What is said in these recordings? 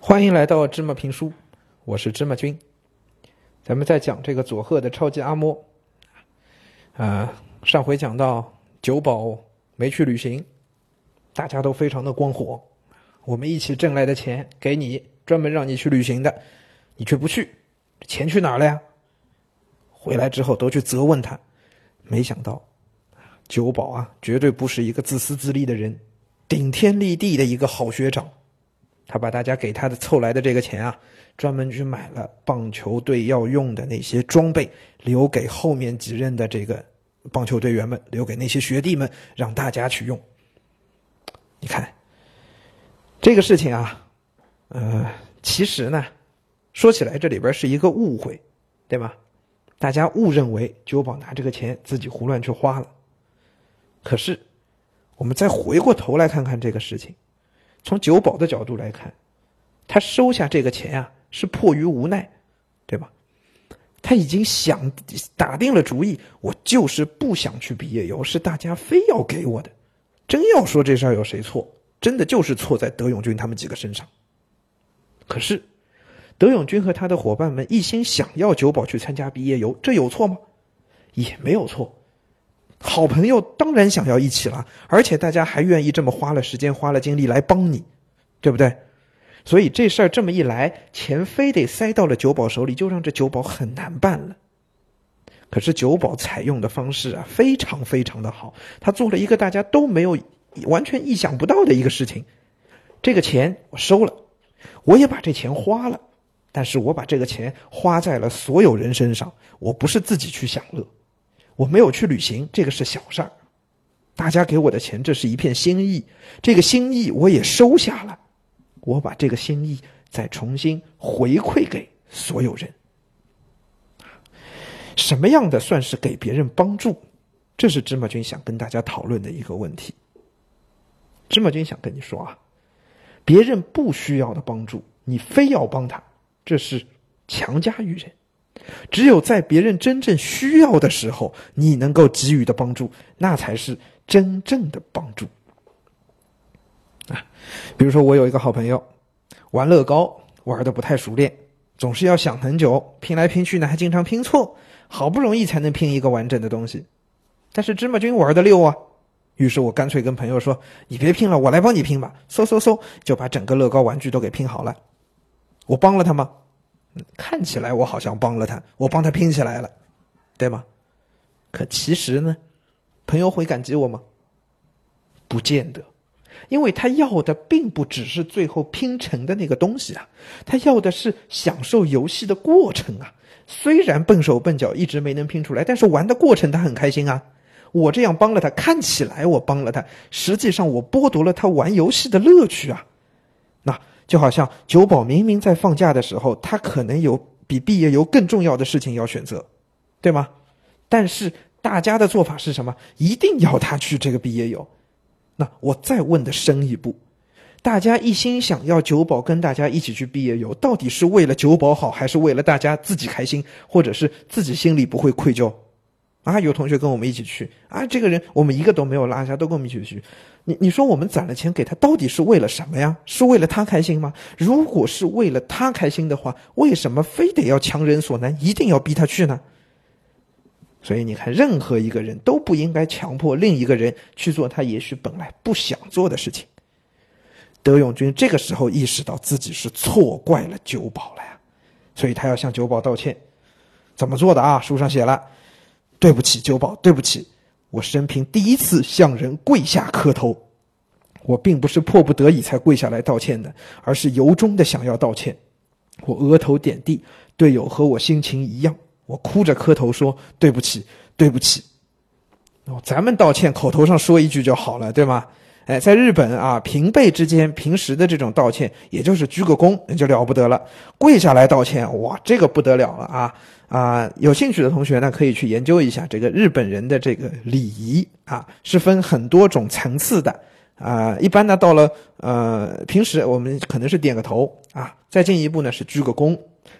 欢迎来到芝麻评书，我是芝麻君。咱们在讲这个佐贺的超级阿嬷。啊，上回讲到九保没去旅行，大家都非常的光火。我们一起挣来的钱给你，专门让你去旅行的，你却不去，钱去哪儿了呀？回来之后都去责问他，没想到九保啊，绝对不是一个自私自利的人，顶天立地的一个好学长。他把大家给他的凑来的这个钱啊，专门去买了棒球队要用的那些装备，留给后面几任的这个棒球队员们，留给那些学弟们，让大家去用。你看，这个事情啊，呃，其实呢，说起来这里边是一个误会，对吧？大家误认为九保拿这个钱自己胡乱去花了。可是，我们再回过头来看看这个事情。从九保的角度来看，他收下这个钱啊，是迫于无奈，对吧？他已经想打定了主意，我就是不想去毕业游，是大家非要给我的。真要说这事儿有谁错，真的就是错在德永军他们几个身上。可是，德永军和他的伙伴们一心想要九保去参加毕业游，这有错吗？也没有错。好朋友当然想要一起了，而且大家还愿意这么花了时间、花了精力来帮你，对不对？所以这事儿这么一来，钱非得塞到了九保手里，就让这九保很难办了。可是九保采用的方式啊，非常非常的好，他做了一个大家都没有、完全意想不到的一个事情。这个钱我收了，我也把这钱花了，但是我把这个钱花在了所有人身上，我不是自己去享乐。我没有去旅行，这个是小事儿。大家给我的钱，这是一片心意，这个心意我也收下了。我把这个心意再重新回馈给所有人。什么样的算是给别人帮助？这是芝麻君想跟大家讨论的一个问题。芝麻君想跟你说啊，别人不需要的帮助，你非要帮他，这是强加于人。只有在别人真正需要的时候，你能够给予的帮助，那才是真正的帮助。啊，比如说我有一个好朋友，玩乐高玩的不太熟练，总是要想很久，拼来拼去呢还经常拼错，好不容易才能拼一个完整的东西。但是芝麻君玩的溜啊，于是我干脆跟朋友说：“你别拼了，我来帮你拼吧。”嗖嗖嗖，就把整个乐高玩具都给拼好了。我帮了他吗？看起来我好像帮了他，我帮他拼起来了，对吗？可其实呢，朋友会感激我吗？不见得，因为他要的并不只是最后拼成的那个东西啊，他要的是享受游戏的过程啊。虽然笨手笨脚，一直没能拼出来，但是玩的过程他很开心啊。我这样帮了他，看起来我帮了他，实际上我剥夺了他玩游戏的乐趣啊。就好像九保明明在放假的时候，他可能有比毕业游更重要的事情要选择，对吗？但是大家的做法是什么？一定要他去这个毕业游。那我再问的深一步，大家一心想要九保跟大家一起去毕业游，到底是为了九保好，还是为了大家自己开心，或者是自己心里不会愧疚？啊，有同学跟我们一起去啊，这个人我们一个都没有落下，都跟我们一起去。你你说我们攒了钱给他，到底是为了什么呀？是为了他开心吗？如果是为了他开心的话，为什么非得要强人所难，一定要逼他去呢？所以你看，任何一个人都不应该强迫另一个人去做他也许本来不想做的事情。德永军这个时候意识到自己是错怪了九保了呀，所以他要向九保道歉。怎么做的啊？书上写了。对不起，九宝，对不起，我生平第一次向人跪下磕头。我并不是迫不得已才跪下来道歉的，而是由衷的想要道歉。我额头点地，队友和我心情一样，我哭着磕头说：“对不起，对不起。”哦，咱们道歉，口头上说一句就好了，对吗？哎，在日本啊，平辈之间平时的这种道歉，也就是鞠个躬，那就了不得了。跪下来道歉，哇，这个不得了了啊！啊，有兴趣的同学呢，可以去研究一下这个日本人的这个礼仪啊，是分很多种层次的啊。一般呢，到了呃平时我们可能是点个头啊，再进一步呢是鞠个躬，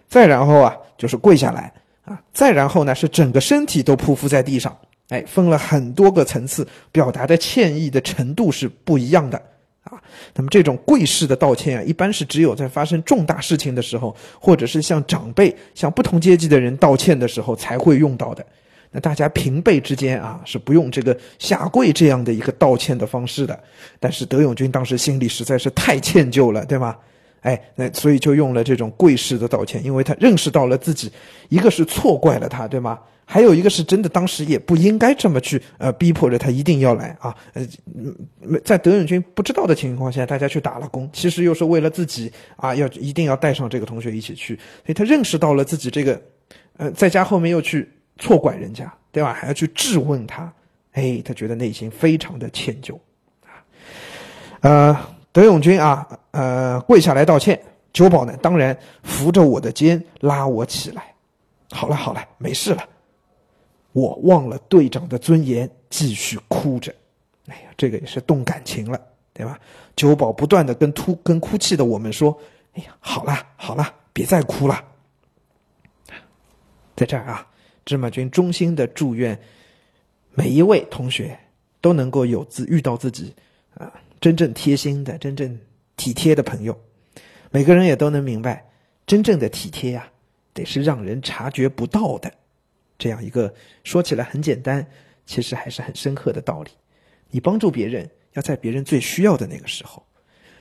再然后啊就是跪下来啊，再然后呢是整个身体都匍匐在地上。哎，分了很多个层次，表达的歉意的程度是不一样的啊。那么这种跪式的道歉啊，一般是只有在发生重大事情的时候，或者是向长辈、向不同阶级的人道歉的时候才会用到的。那大家平辈之间啊，是不用这个下跪这样的一个道歉的方式的。但是德永军当时心里实在是太歉疚了，对吗？哎，那所以就用了这种跪式的道歉，因为他认识到了自己，一个是错怪了他，对吗？还有一个是真的当时也不应该这么去呃逼迫着他一定要来啊。呃，在德永军不知道的情况下，大家去打了工，其实又是为了自己啊，要一定要带上这个同学一起去。所以他认识到了自己这个，呃，在家后面又去。错怪人家，对吧？还要去质问他，哎，他觉得内心非常的歉疚，啊，呃，德永军啊，呃，跪下来道歉。九保呢，当然扶着我的肩，拉我起来。好了好了，没事了。我忘了队长的尊严，继续哭着。哎呀，这个也是动感情了，对吧？酒保不断的跟哭跟哭泣的我们说：“哎呀，好啦好啦，别再哭了。”在这儿啊。芝麻君衷心的祝愿每一位同学都能够有自遇到自己啊真正贴心的、真正体贴的朋友。每个人也都能明白，真正的体贴呀，得是让人察觉不到的。这样一个说起来很简单，其实还是很深刻的道理。你帮助别人，要在别人最需要的那个时候；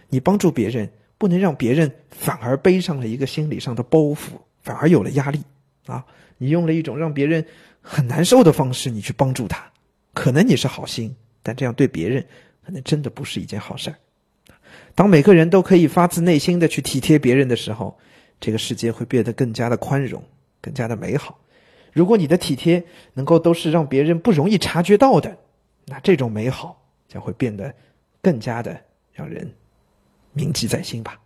你帮助别人，不能让别人反而背上了一个心理上的包袱，反而有了压力啊。你用了一种让别人很难受的方式，你去帮助他，可能你是好心，但这样对别人可能真的不是一件好事儿。当每个人都可以发自内心的去体贴别人的时候，这个世界会变得更加的宽容，更加的美好。如果你的体贴能够都是让别人不容易察觉到的，那这种美好将会变得更加的让人铭记在心吧。